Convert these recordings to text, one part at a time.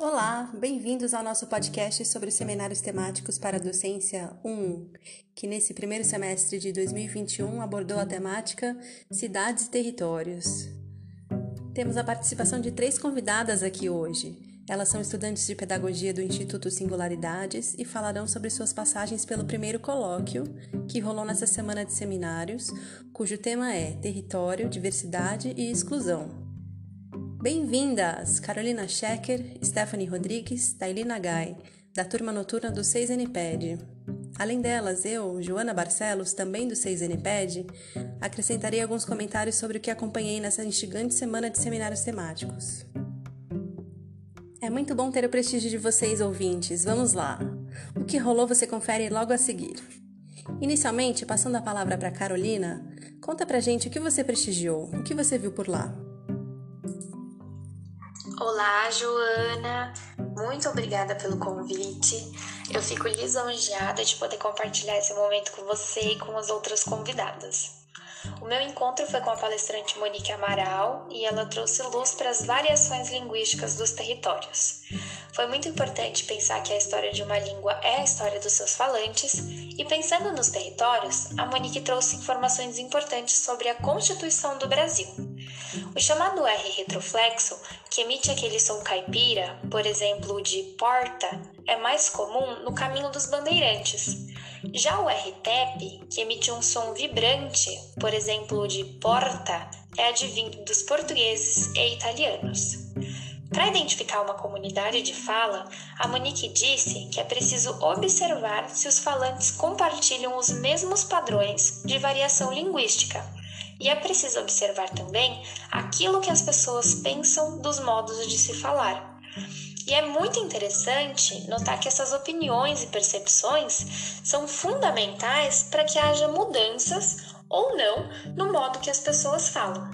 Olá, bem-vindos ao nosso podcast sobre seminários temáticos para a docência 1, que nesse primeiro semestre de 2021 abordou a temática Cidades e Territórios. Temos a participação de três convidadas aqui hoje. Elas são estudantes de pedagogia do Instituto Singularidades e falarão sobre suas passagens pelo primeiro colóquio, que rolou nessa semana de seminários, cujo tema é Território, Diversidade e Exclusão. Bem-vindas! Carolina Schecker, Stephanie Rodrigues, Tailina Gai, da turma noturna do 6NPED. Além delas, eu, Joana Barcelos, também do 6NPED, acrescentarei alguns comentários sobre o que acompanhei nessa instigante semana de seminários temáticos. É muito bom ter o prestígio de vocês, ouvintes. Vamos lá. O que rolou você confere logo a seguir. Inicialmente, passando a palavra para Carolina, conta pra gente o que você prestigiou, o que você viu por lá. Olá, Joana. Muito obrigada pelo convite. Eu fico lisonjeada de poder compartilhar esse momento com você e com as outras convidadas. O meu encontro foi com a palestrante Monique Amaral e ela trouxe luz para as variações linguísticas dos territórios. Foi muito importante pensar que a história de uma língua é a história dos seus falantes, e pensando nos territórios, a Monique trouxe informações importantes sobre a constituição do Brasil. O chamado R retroflexo, que emite aquele som caipira, por exemplo, de porta, é mais comum no caminho dos bandeirantes. Já o RTEP, que emite um som vibrante, por exemplo, de porta, é advindo dos portugueses e italianos. Para identificar uma comunidade de fala, a Monique disse que é preciso observar se os falantes compartilham os mesmos padrões de variação linguística. E é preciso observar também aquilo que as pessoas pensam dos modos de se falar. E é muito interessante notar que essas opiniões e percepções são fundamentais para que haja mudanças ou não no modo que as pessoas falam.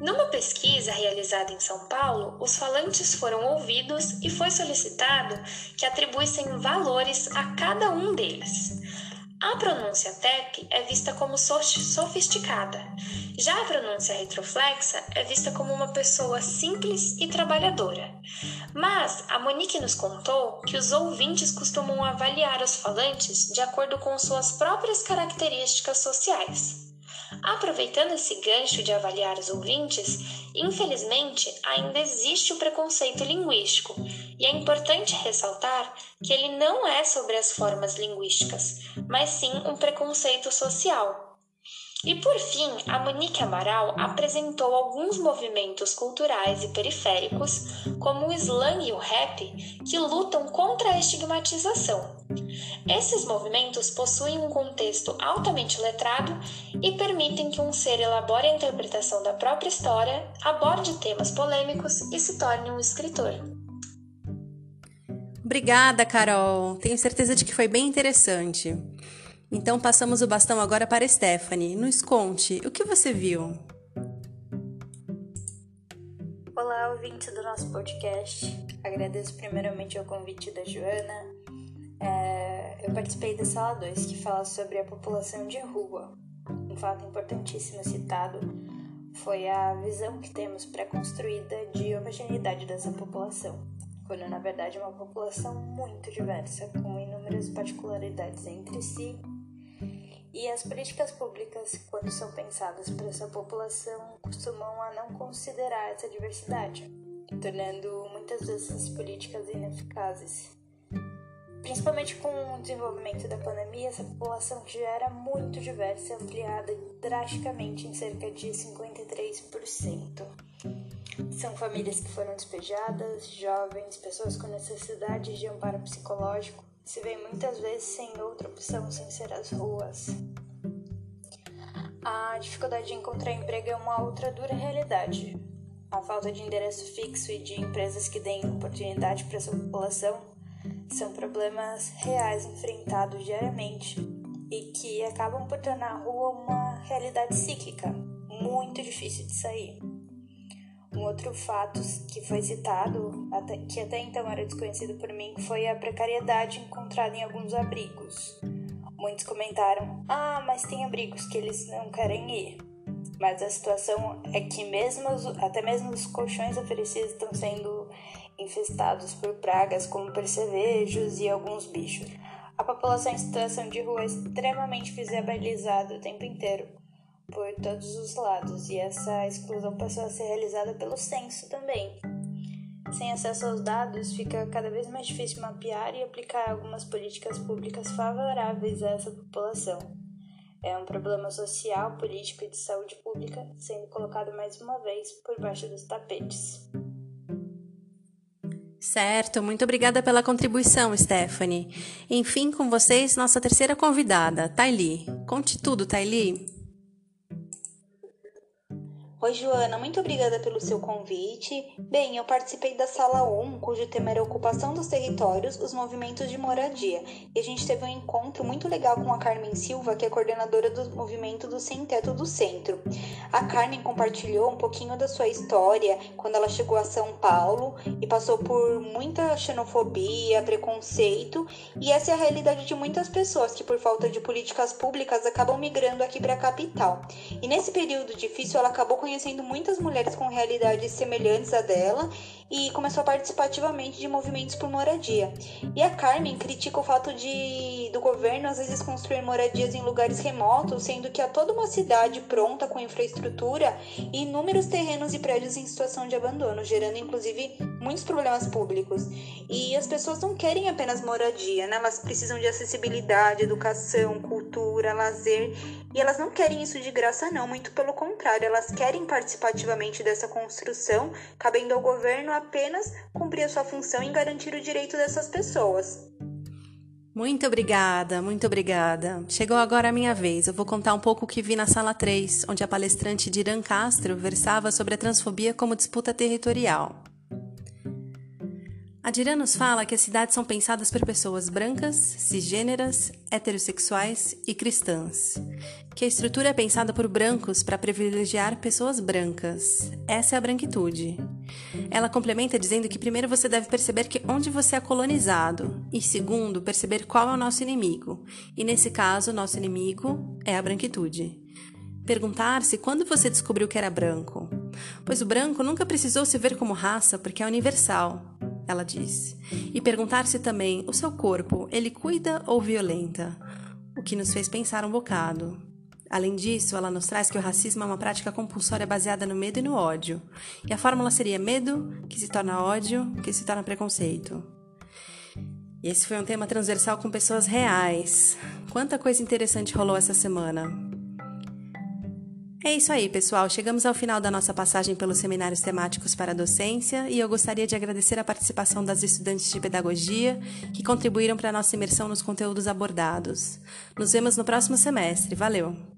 Numa pesquisa realizada em São Paulo, os falantes foram ouvidos e foi solicitado que atribuíssem valores a cada um deles. A pronúncia TEP é vista como sofisticada, já a pronúncia retroflexa é vista como uma pessoa simples e trabalhadora. Mas a Monique nos contou que os ouvintes costumam avaliar os falantes de acordo com suas próprias características sociais. Aproveitando esse gancho de avaliar os ouvintes, infelizmente ainda existe o preconceito linguístico, e é importante ressaltar que ele não é sobre as formas linguísticas, mas sim um preconceito social. E por fim, a Monique Amaral apresentou alguns movimentos culturais e periféricos, como o slam e o rap, que lutam contra a estigmatização. Esses movimentos possuem um contexto altamente letrado e permitem que um ser elabore a interpretação da própria história, aborde temas polêmicos e se torne um escritor. Obrigada, Carol. Tenho certeza de que foi bem interessante. Então passamos o bastão agora para Stephanie. Nos conte, o que você viu? Olá, ouvinte do nosso podcast. Agradeço primeiramente o convite da Joana. É, eu participei da sala 2 que fala sobre a população de rua. Um fato importantíssimo citado foi a visão que temos pré-construída de homogeneidade dessa população, quando na verdade é uma população muito diversa, com inúmeras particularidades entre si e as políticas públicas, quando são pensadas para essa população, costumam a não considerar essa diversidade, tornando muitas dessas políticas ineficazes. Principalmente com o desenvolvimento da pandemia, essa população já era muito diversa e ampliada drasticamente em cerca de 53%. São famílias que foram despejadas, jovens, pessoas com necessidade de amparo psicológico, se vê muitas vezes sem outra opção sem ser as ruas. A dificuldade de encontrar emprego é uma outra dura realidade. A falta de endereço fixo e de empresas que deem oportunidade para essa população são problemas reais enfrentados diariamente e que acabam por tornar a rua uma realidade cíclica, muito difícil de sair. Um outro fato que foi citado, até, que até então era desconhecido por mim, foi a precariedade encontrada em alguns abrigos. Muitos comentaram: Ah, mas tem abrigos que eles não querem ir. mas a situação é que mesmo até mesmo os colchões oferecidos estão sendo infestados por pragas como percevejos e alguns bichos. A população em situação de rua é extremamente visibilizada o tempo inteiro por todos os lados e essa exclusão passou a ser realizada pelo censo também. Sem acesso aos dados, fica cada vez mais difícil mapear e aplicar algumas políticas públicas favoráveis a essa população. É um problema social, político e de saúde pública sendo colocado mais uma vez por baixo dos tapetes. Certo, muito obrigada pela contribuição, Stephanie. Enfim, com vocês, nossa terceira convidada, Taili. Conte tudo, Taili. Oi, Joana, muito obrigada pelo seu convite. Bem, eu participei da sala 1, cujo tema era ocupação dos territórios, os movimentos de moradia. E a gente teve um encontro muito legal com a Carmen Silva, que é coordenadora do movimento do Sem Teto do Centro. A Carmen compartilhou um pouquinho da sua história quando ela chegou a São Paulo e passou por muita xenofobia, preconceito, e essa é a realidade de muitas pessoas que, por falta de políticas públicas, acabam migrando aqui para a capital. E nesse período difícil, ela acabou conhecendo conhecendo muitas mulheres com realidades semelhantes à dela e começou a participar ativamente de movimentos por moradia. E a Carmen critica o fato de do governo às vezes construir moradias em lugares remotos, sendo que há toda uma cidade pronta com infraestrutura e inúmeros terrenos e prédios em situação de abandono, gerando inclusive muitos problemas públicos. E as pessoas não querem apenas moradia, né? Elas precisam de acessibilidade, educação, cultura, lazer, e elas não querem isso de graça não, muito pelo contrário, elas querem participativamente dessa construção, cabendo ao governo apenas cumprir a sua função em garantir o direito dessas pessoas. Muito obrigada, muito obrigada. Chegou agora a minha vez. Eu vou contar um pouco o que vi na sala 3, onde a palestrante Diran Castro versava sobre a transfobia como disputa territorial. A Diran nos fala que as cidades são pensadas por pessoas brancas, cisgêneras, heterossexuais e cristãs que a estrutura é pensada por brancos para privilegiar pessoas brancas. Essa é a branquitude. Ela complementa dizendo que primeiro você deve perceber que onde você é colonizado e segundo, perceber qual é o nosso inimigo. E nesse caso, nosso inimigo é a branquitude. Perguntar-se quando você descobriu que era branco. Pois o branco nunca precisou se ver como raça porque é universal, ela diz. E perguntar-se também, o seu corpo, ele cuida ou violenta? O que nos fez pensar um bocado. Além disso, ela nos traz que o racismo é uma prática compulsória baseada no medo e no ódio. E a fórmula seria medo, que se torna ódio, que se torna preconceito. E esse foi um tema transversal com pessoas reais. Quanta coisa interessante rolou essa semana. É isso aí, pessoal. Chegamos ao final da nossa passagem pelos seminários temáticos para a docência e eu gostaria de agradecer a participação das estudantes de pedagogia que contribuíram para a nossa imersão nos conteúdos abordados. Nos vemos no próximo semestre. Valeu!